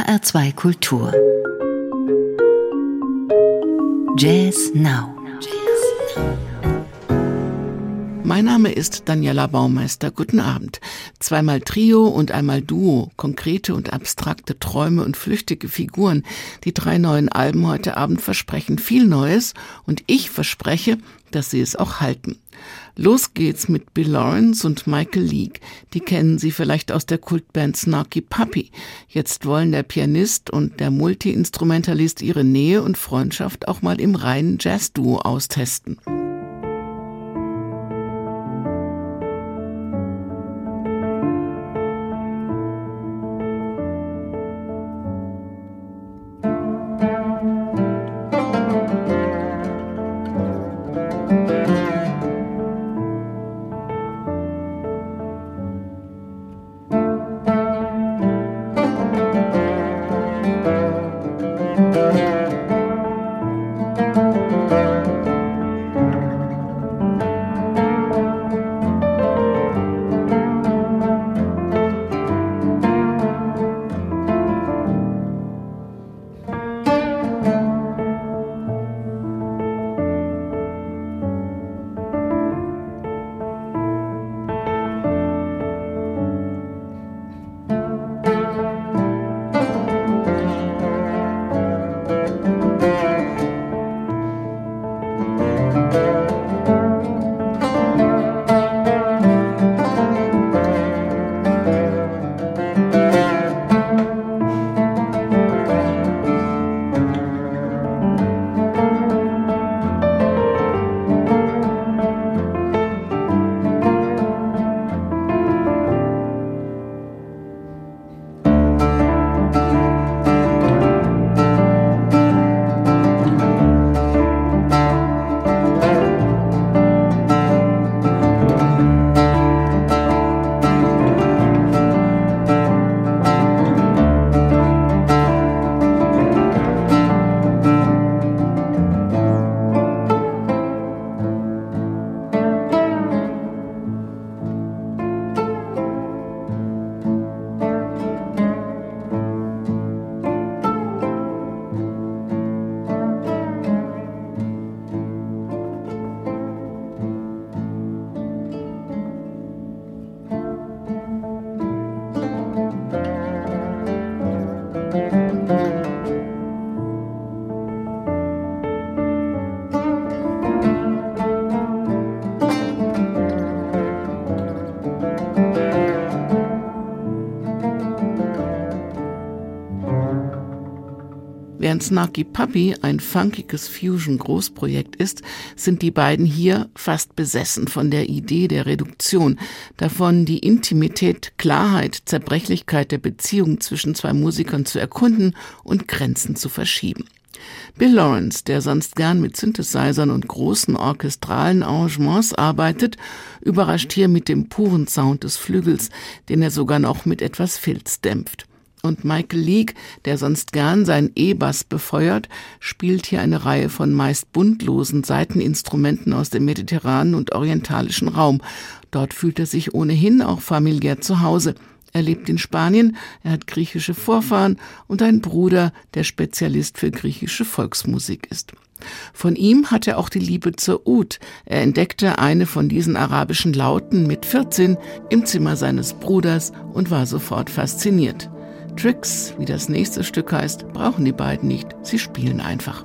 HR2 Kultur. Jazz Now. Mein Name ist Daniela Baumeister. Guten Abend. Zweimal Trio und einmal Duo, konkrete und abstrakte Träume und flüchtige Figuren. Die drei neuen Alben heute Abend versprechen viel Neues und ich verspreche, dass sie es auch halten. Los geht's mit Bill Lawrence und Michael Leake. Die kennen Sie vielleicht aus der Kultband Snarky Puppy. Jetzt wollen der Pianist und der Multiinstrumentalist ihre Nähe und Freundschaft auch mal im reinen Jazz-Duo austesten. Snarky Puppy ein funkiges Fusion-Großprojekt ist, sind die beiden hier fast besessen von der Idee der Reduktion, davon die Intimität, Klarheit, Zerbrechlichkeit der Beziehung zwischen zwei Musikern zu erkunden und Grenzen zu verschieben. Bill Lawrence, der sonst gern mit Synthesizern und großen orchestralen Arrangements arbeitet, überrascht hier mit dem puren Sound des Flügels, den er sogar noch mit etwas Filz dämpft. Und Michael Leake, der sonst gern seinen E-Bass befeuert, spielt hier eine Reihe von meist buntlosen Saiteninstrumenten aus dem mediterranen und orientalischen Raum. Dort fühlt er sich ohnehin auch familiär zu Hause. Er lebt in Spanien, er hat griechische Vorfahren und einen Bruder, der Spezialist für griechische Volksmusik ist. Von ihm hat er auch die Liebe zur Ud. Er entdeckte eine von diesen arabischen Lauten mit 14 im Zimmer seines Bruders und war sofort fasziniert. Tricks, wie das nächste Stück heißt, brauchen die beiden nicht, sie spielen einfach.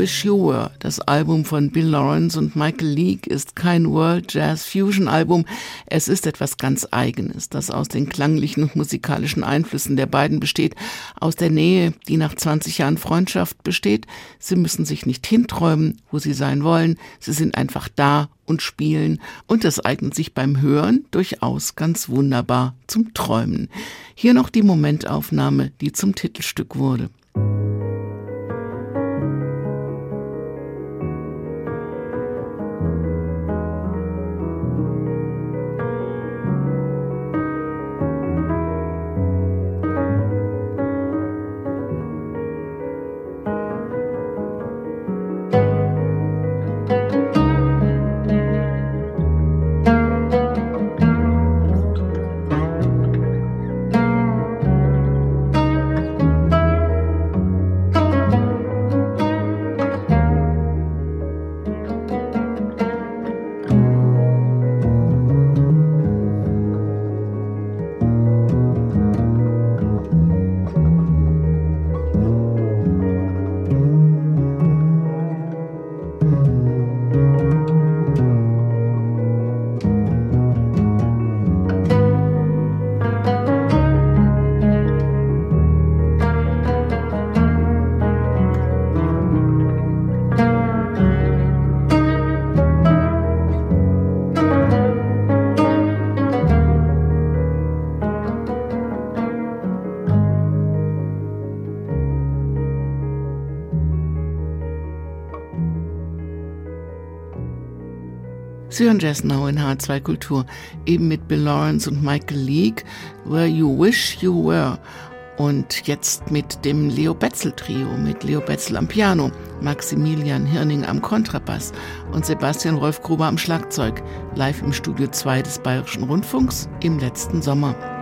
Wish You Were, das Album von Bill Lawrence und Michael Leake, ist kein World Jazz Fusion Album. Es ist etwas ganz Eigenes, das aus den klanglichen und musikalischen Einflüssen der beiden besteht, aus der Nähe, die nach 20 Jahren Freundschaft besteht. Sie müssen sich nicht hinträumen, wo sie sein wollen. Sie sind einfach da und spielen und das eignet sich beim Hören durchaus ganz wunderbar zum Träumen. Hier noch die Momentaufnahme, die zum Titelstück wurde. Sie hören Jazz Now in H2 Kultur, eben mit Bill Lawrence und Michael Leake, Where You Wish You Were. Und jetzt mit dem Leo Betzel Trio, mit Leo Betzel am Piano, Maximilian Hirning am Kontrabass und Sebastian Rolf Gruber am Schlagzeug, live im Studio 2 des Bayerischen Rundfunks im letzten Sommer.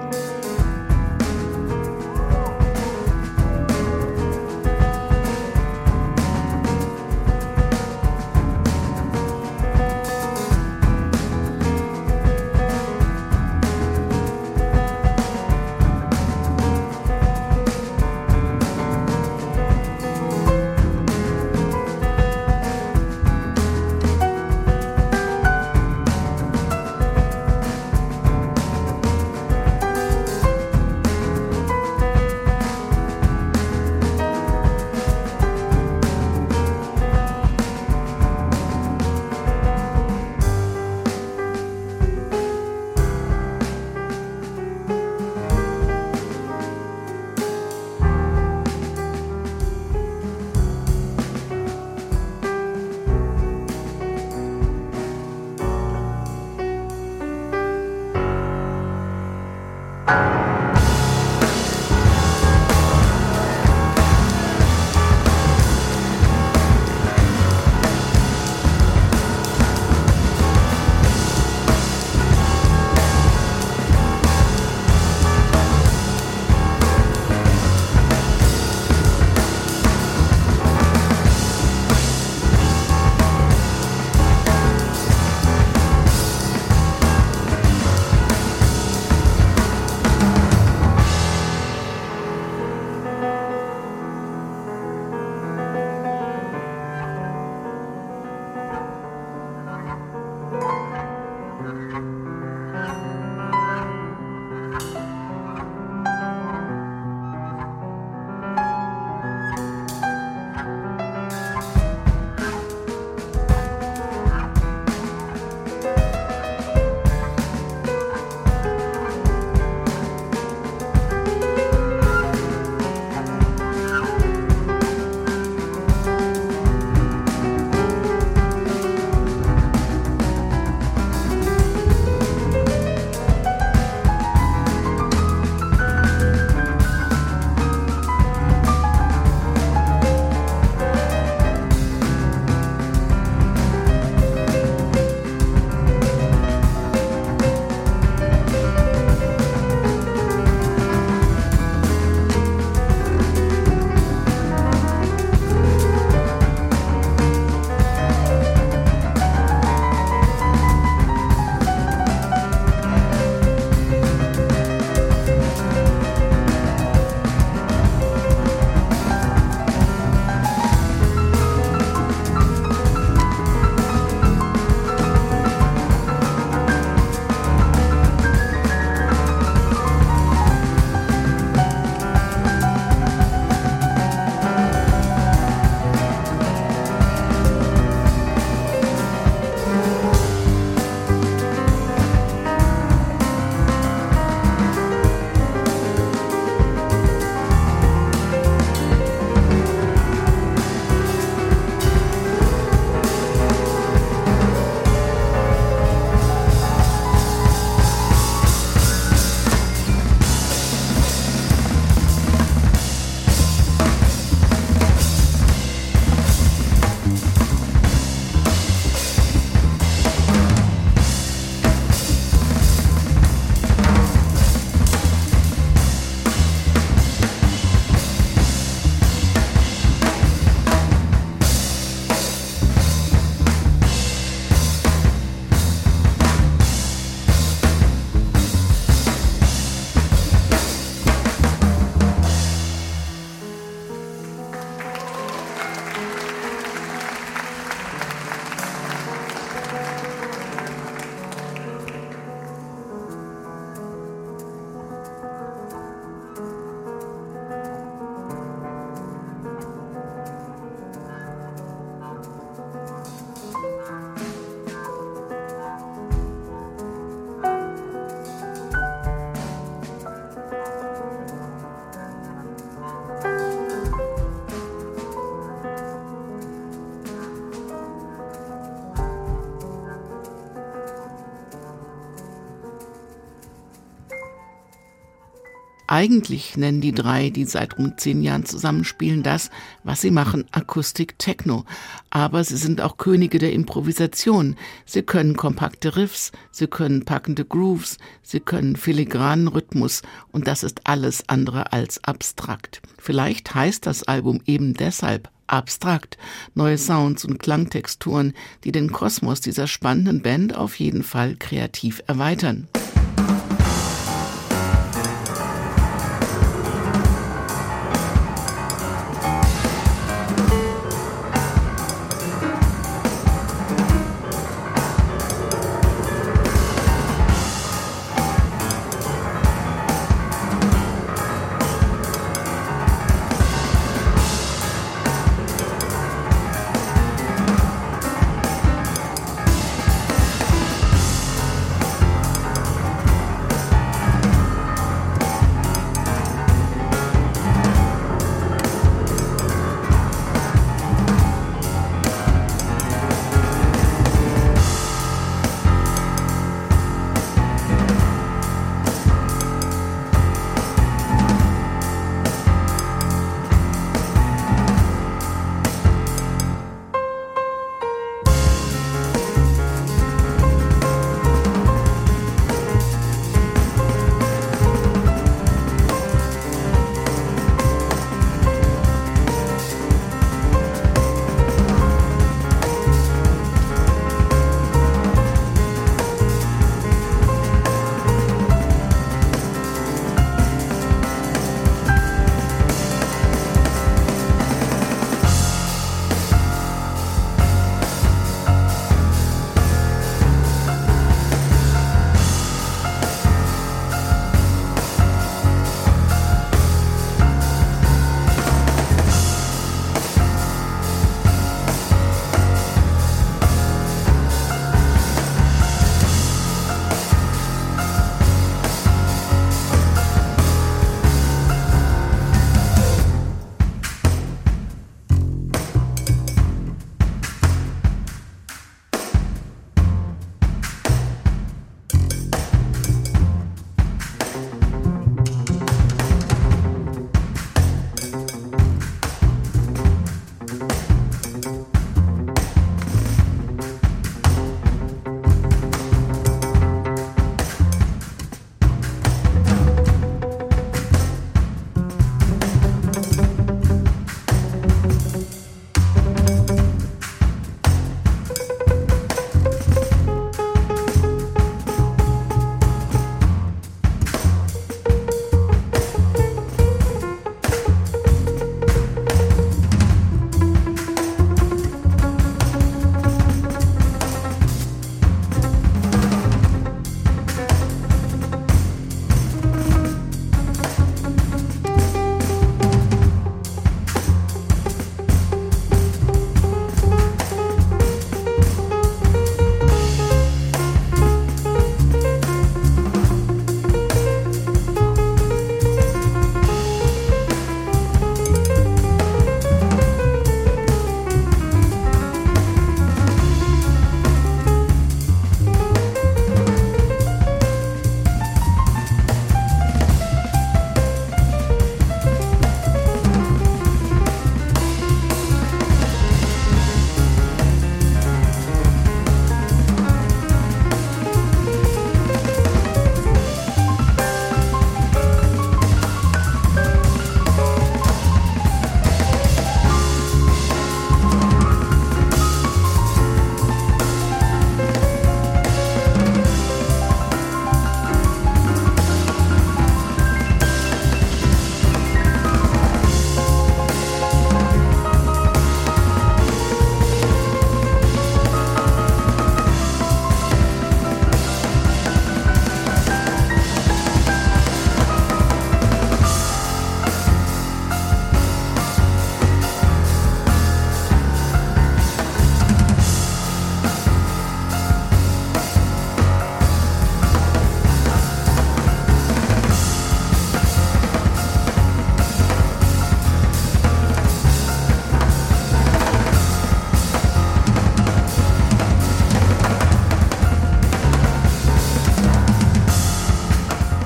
Eigentlich nennen die drei, die seit rund zehn Jahren zusammenspielen, das, was sie machen, Akustik Techno. Aber sie sind auch Könige der Improvisation. Sie können kompakte Riffs, sie können packende Grooves, sie können filigranen Rhythmus und das ist alles andere als abstrakt. Vielleicht heißt das Album eben deshalb abstrakt. Neue Sounds und Klangtexturen, die den Kosmos dieser spannenden Band auf jeden Fall kreativ erweitern.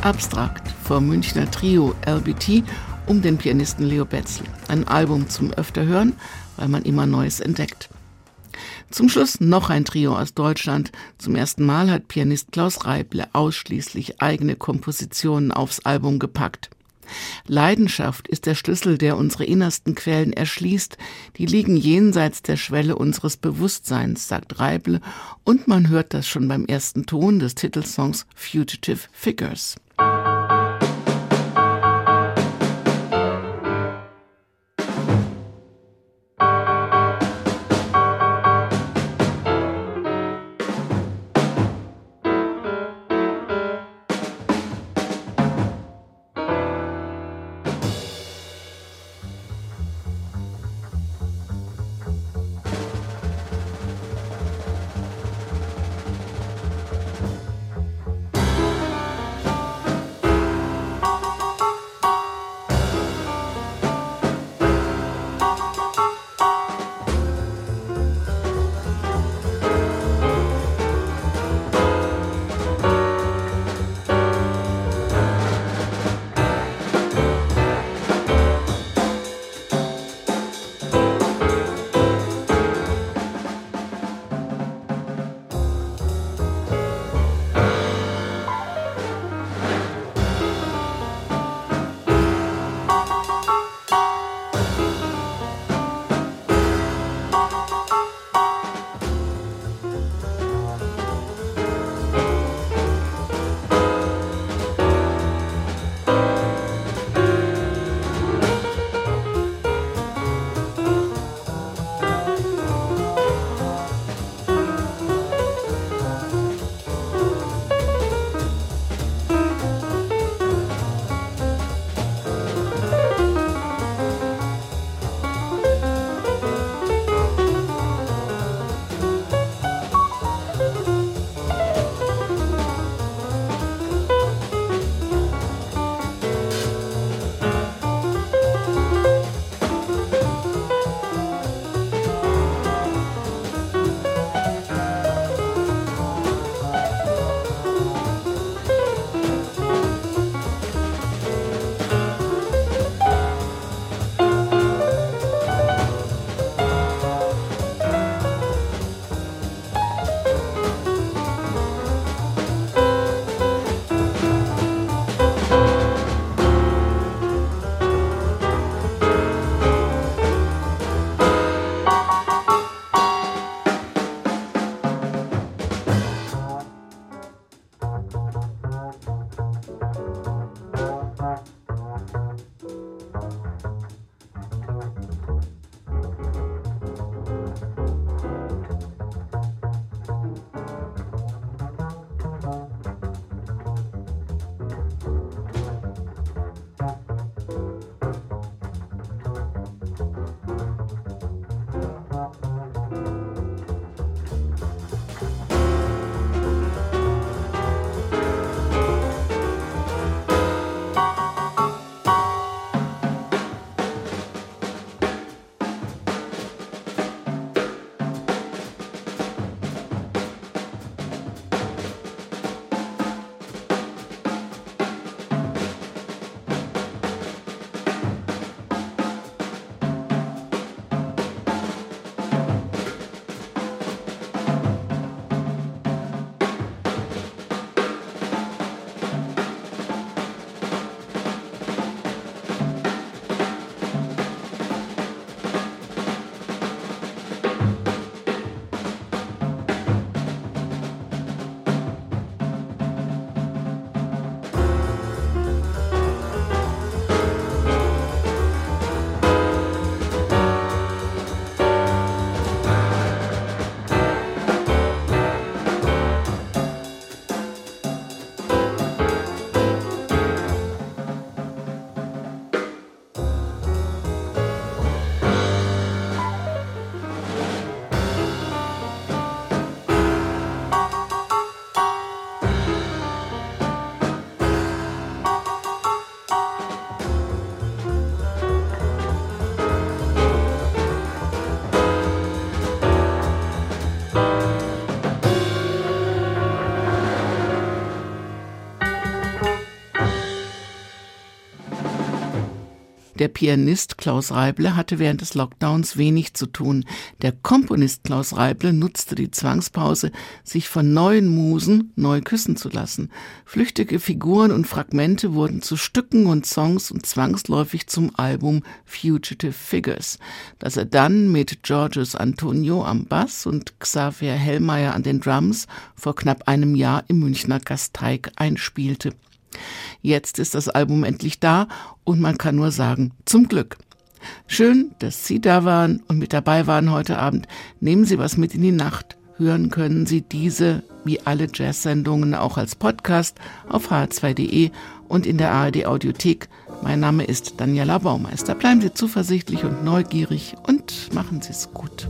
Abstrakt vom Münchner Trio LBT um den Pianisten Leo Betzel. Ein Album zum öfter hören, weil man immer Neues entdeckt. Zum Schluss noch ein Trio aus Deutschland. Zum ersten Mal hat Pianist Klaus Reible ausschließlich eigene Kompositionen aufs Album gepackt. Leidenschaft ist der Schlüssel, der unsere innersten Quellen erschließt, die liegen jenseits der Schwelle unseres Bewusstseins, sagt Reible, und man hört das schon beim ersten Ton des Titelsongs Fugitive Figures. thank you Der Pianist Klaus Reible hatte während des Lockdowns wenig zu tun. Der Komponist Klaus Reible nutzte die Zwangspause, sich von neuen Musen neu küssen zu lassen. Flüchtige Figuren und Fragmente wurden zu Stücken und Songs und zwangsläufig zum Album Fugitive Figures, das er dann mit Georges Antonio am Bass und Xavier Hellmeier an den Drums vor knapp einem Jahr im Münchner Gasteig einspielte. Jetzt ist das Album endlich da und man kann nur sagen, zum Glück. Schön, dass Sie da waren und mit dabei waren heute Abend. Nehmen Sie was mit in die Nacht. Hören können Sie diese, wie alle Jazz-Sendungen, auch als Podcast auf h2.de und in der ARD Audiothek. Mein Name ist Daniela Baumeister. Bleiben Sie zuversichtlich und neugierig und machen Sie es gut.